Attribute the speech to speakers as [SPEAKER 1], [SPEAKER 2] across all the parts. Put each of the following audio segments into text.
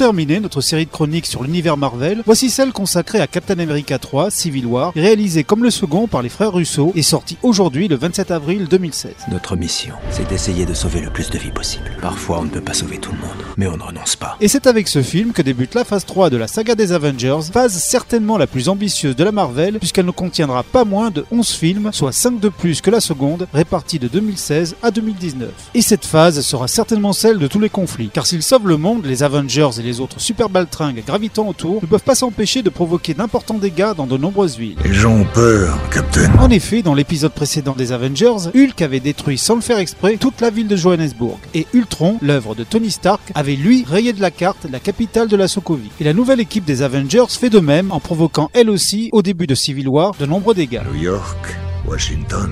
[SPEAKER 1] Terminer notre série de chroniques sur l'univers Marvel, voici celle consacrée à Captain America 3 Civil War, réalisée comme le second par les frères Russo et sorti aujourd'hui le 27 avril 2016.
[SPEAKER 2] Notre mission, c'est d'essayer de sauver le plus de vies possible. Parfois, on ne peut pas sauver tout le monde, mais on ne renonce pas.
[SPEAKER 1] Et c'est avec ce film que débute la phase 3 de la saga des Avengers, phase certainement la plus ambitieuse de la Marvel, puisqu'elle ne contiendra pas moins de 11 films, soit 5 de plus que la seconde, répartis de 2016 à 2019. Et cette phase sera certainement celle de tous les conflits, car s'ils sauvent le monde, les Avengers et les autres super baltringues gravitant autour ne peuvent pas s'empêcher de provoquer d'importants dégâts dans de nombreuses villes.
[SPEAKER 3] Les gens ont peur, Captain.
[SPEAKER 1] En effet, dans l'épisode précédent des Avengers, Hulk avait détruit sans le faire exprès toute la ville de Johannesburg. Et Ultron, l'œuvre de Tony Stark, avait lui rayé de la carte la capitale de la Sokovie. Et la nouvelle équipe des Avengers fait de même en provoquant elle aussi, au début de Civil War, de nombreux dégâts.
[SPEAKER 3] New York, Washington,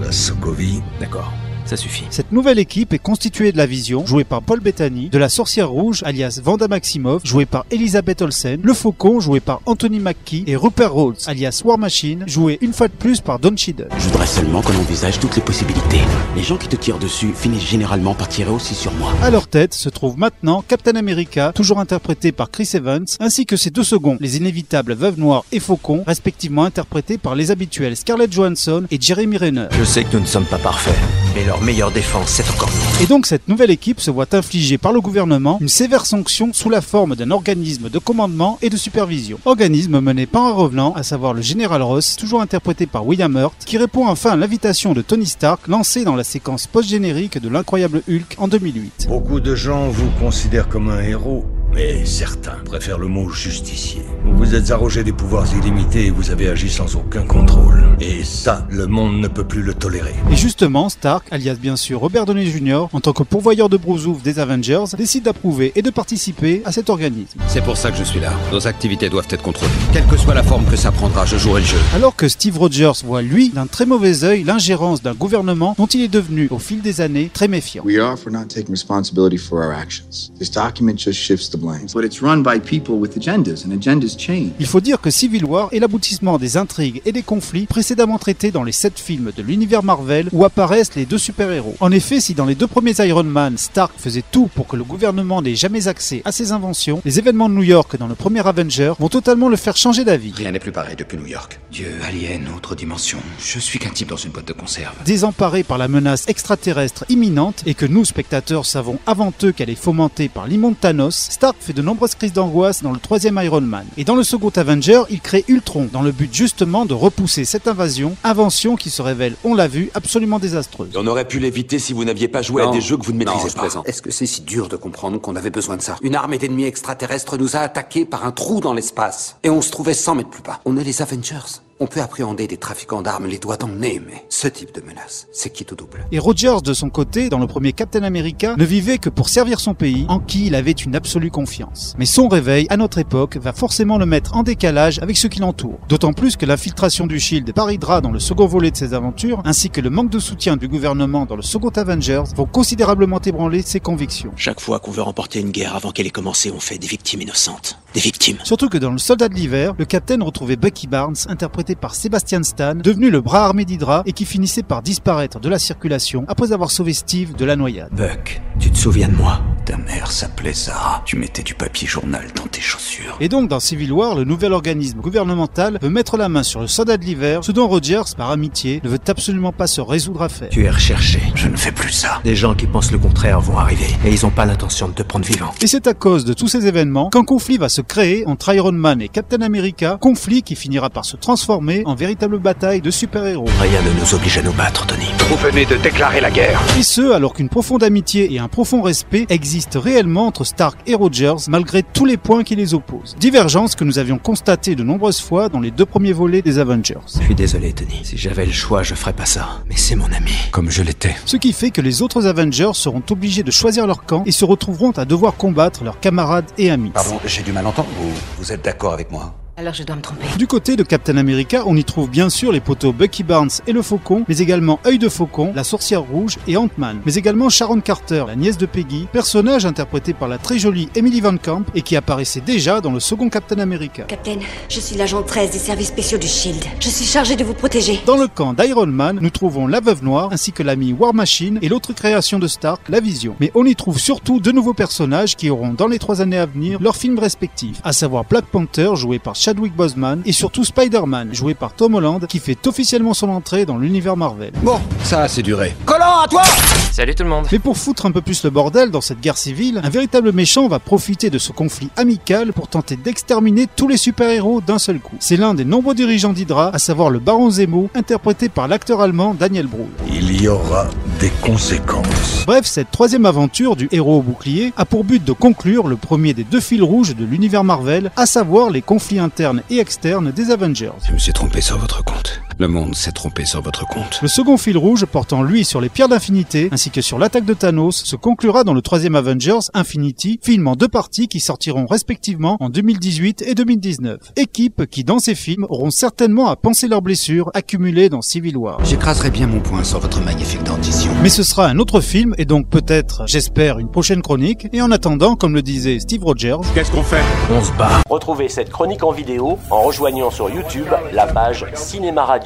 [SPEAKER 3] la Sokovie.
[SPEAKER 2] D'accord, ça suffit.
[SPEAKER 1] Cette nouvelle équipe est constituée de la Vision, jouée par Paul Bettany, de la Sorcière Rouge, alias Vanda Maximoff, jouée par Elizabeth Olsen, le Faucon, joué par Anthony Mackie, et Rupert Rhodes, alias War Machine, joué une fois de plus par Don Cheadle.
[SPEAKER 4] Je voudrais seulement qu'on envisage toutes les possibilités. Les gens qui te tirent dessus finissent généralement par tirer aussi sur moi.
[SPEAKER 1] À leur tête se trouve maintenant Captain America, toujours interprété par Chris Evans, ainsi que ses deux seconds, les inévitables Veuve Noire et Faucon, respectivement interprétés par les habituels Scarlett Johansson et Jeremy Renner.
[SPEAKER 2] Je sais que nous ne sommes pas parfaits, mais leur meilleure défense, c'est encore mieux.
[SPEAKER 1] Et donc cette nouvelle équipe se voit infliger par le gouvernement une sévère sanction sous la forme d'un organisme de commandement et de supervision. Organisme mené par un revenant, à savoir le général Ross, toujours interprété par William Hurt, qui répond enfin à l'invitation de Tony Stark lancée dans la séquence post-générique de l'incroyable Hulk en 2008.
[SPEAKER 3] Beaucoup de gens vous considèrent comme un héros, mais certains préfèrent le mot justicier. Vous vous êtes arrogé des pouvoirs illimités et vous avez agi sans aucun contrôle. Et ça, le monde ne peut plus le tolérer.
[SPEAKER 1] Et justement, Stark, alias bien sûr Robert Downey Jr., en tant que pourvoyeur de brousouf des Avengers, décide d'approuver et de participer à cet organisme.
[SPEAKER 5] C'est pour ça que je suis là. Nos activités doivent être contrôlées. Quelle que soit la forme que ça prendra, je jouerai le jeu.
[SPEAKER 1] Alors que Steve Rogers voit, lui, d'un très mauvais œil l'ingérence d'un gouvernement dont il est devenu, au fil des années, très méfiant.
[SPEAKER 6] We are for not taking responsibility for our actions. This document just shifts the blame. But it's run by people with agendas, and agendas change.
[SPEAKER 1] Il faut dire que Civil War est l'aboutissement des intrigues et des conflits précédemment traités dans les sept films de l'univers Marvel où apparaissent les deux super-héros. En effet, si dans les deux premiers Iron Man, Stark faisait tout pour que le gouvernement n'ait jamais accès à ses inventions, les événements de New York dans le premier Avenger vont totalement le faire changer d'avis.
[SPEAKER 5] Rien n'est plus pareil depuis New York. Dieu, alien, autre dimension. Je suis qu'un type dans une boîte de conserve.
[SPEAKER 1] Désemparé par la menace extraterrestre imminente et que nous, spectateurs, savons avant eux qu'elle est fomentée par l'immonde Thanos, Stark fait de nombreuses crises d'angoisse dans le troisième Iron Man. Et dans le second Avenger, il crée Ultron dans le but justement de repousser cette invasion, invention qui se révèle, on l'a vu, absolument désastreuse.
[SPEAKER 4] On aurait pu l'éviter si vous n'aviez pas joué à des jeux que vous ne maîtrisez pas.
[SPEAKER 5] Est-ce que c'est si dur de comprendre qu'on avait besoin de ça? Une armée d'ennemis extraterrestres nous a attaqués par un trou dans l'espace. Et on se trouvait 100 mètres plus bas. On est les Avengers. On peut appréhender des trafiquants d'armes les doigts dans le nez, mais ce type de menace, c'est qui tout double.
[SPEAKER 1] Et Rogers, de son côté, dans le premier Captain America, ne vivait que pour servir son pays, en qui il avait une absolue confiance. Mais son réveil, à notre époque, va forcément le mettre en décalage avec ceux qui l'entourent. D'autant plus que l'infiltration du Shield par Hydra dans le second volet de ses aventures, ainsi que le manque de soutien du gouvernement dans le second Avengers, vont considérablement ébranler ses convictions.
[SPEAKER 4] Chaque fois qu'on veut remporter une guerre avant qu'elle ait commencé, on fait des victimes innocentes. Des victimes.
[SPEAKER 1] Surtout que dans le Soldat de l'hiver, le Captain retrouvait Bucky Barnes, interprété par Sebastian Stan, devenu le bras armé d'Hydra et qui finissait par disparaître de la circulation après avoir sauvé Steve de la noyade.
[SPEAKER 2] Buck, Tu te souviens de moi?
[SPEAKER 7] Ta mère s'appelait Sarah. Tu mettais du papier journal dans tes chaussures.
[SPEAKER 1] Et donc, dans Civil War, le nouvel organisme gouvernemental veut mettre la main sur le soldat de l'hiver, ce dont Rogers, par amitié, ne veut absolument pas se résoudre à faire.
[SPEAKER 2] Tu es recherché.
[SPEAKER 7] Je ne fais plus ça.
[SPEAKER 2] Des gens qui pensent le contraire vont arriver. Et ils ont pas l'intention de te prendre vivant.
[SPEAKER 1] Et c'est à cause de tous ces événements qu'un conflit va se créer entre Iron Man et Captain America, conflit qui finira par se transformer en véritable bataille de super-héros.
[SPEAKER 2] Rien ne nous oblige à nous battre, Tony.
[SPEAKER 8] Vous venez de déclarer la guerre.
[SPEAKER 1] Et ce, alors qu'une profonde amitié et un profond respect existent réellement entre Stark et Rogers, malgré tous les points qui les opposent. Divergence que nous avions constatée de nombreuses fois dans les deux premiers volets des Avengers.
[SPEAKER 2] Je suis désolé, Tony. Si j'avais le choix, je ferais pas ça. Mais c'est mon ami. Comme je l'étais.
[SPEAKER 1] Ce qui fait que les autres Avengers seront obligés de choisir leur camp et se retrouveront à devoir combattre leurs camarades et amis.
[SPEAKER 5] Pardon, j'ai du mal entendre. Vous, vous êtes d'accord avec moi?
[SPEAKER 9] Alors je dois me tromper.
[SPEAKER 1] Du côté de Captain America, on y trouve bien sûr les poteaux Bucky Barnes et le Faucon, mais également Œil de Faucon, la Sorcière Rouge et Ant-Man, mais également Sharon Carter, la nièce de Peggy, personnage interprété par la très jolie Emily Van Camp et qui apparaissait déjà dans le second Captain America.
[SPEAKER 10] Captain, je suis l'agent 13 des services spéciaux du SHIELD. Je suis chargé de vous protéger.
[SPEAKER 1] Dans le camp d'Iron Man, nous trouvons la Veuve Noire ainsi que l'ami War Machine et l'autre création de Stark, la Vision. Mais on y trouve surtout deux nouveaux personnages qui auront dans les trois années à venir leurs films respectifs, à savoir Black Panther joué par Chadwick Boseman et surtout Spider-Man joué par Tom Holland qui fait officiellement son entrée dans l'univers Marvel.
[SPEAKER 5] Bon, ça a assez duré.
[SPEAKER 8] Collant, à toi Salut tout le monde.
[SPEAKER 1] Mais pour foutre un peu plus le bordel dans cette guerre civile, un véritable méchant va profiter de ce conflit amical pour tenter d'exterminer tous les super-héros d'un seul coup. C'est l'un des nombreux dirigeants d'Hydra, à savoir le Baron Zemo, interprété par l'acteur allemand Daniel Brühl.
[SPEAKER 3] Il y aura des conséquences.
[SPEAKER 1] Bref, cette troisième aventure du héros au bouclier a pour but de conclure le premier des deux fils rouges de l'univers Marvel, à savoir les conflits internes et externes des Avengers.
[SPEAKER 7] Je me suis trompé sur votre compte. Le monde s'est trompé sur votre compte.
[SPEAKER 1] Le second fil rouge, portant lui sur les pierres d'infinité, ainsi que sur l'attaque de Thanos, se conclura dans le troisième Avengers, Infinity, film en deux parties qui sortiront respectivement en 2018 et 2019. Équipe qui, dans ces films, auront certainement à penser leurs blessures accumulées dans Civil War.
[SPEAKER 5] J'écraserai bien mon poing sur votre magnifique dentition.
[SPEAKER 1] Mais ce sera un autre film, et donc peut-être, j'espère, une prochaine chronique, et en attendant, comme le disait Steve Rogers,
[SPEAKER 8] Qu'est-ce qu'on fait?
[SPEAKER 2] On se bat.
[SPEAKER 11] Retrouvez cette chronique en vidéo en rejoignant sur YouTube la page Cinéma Radio.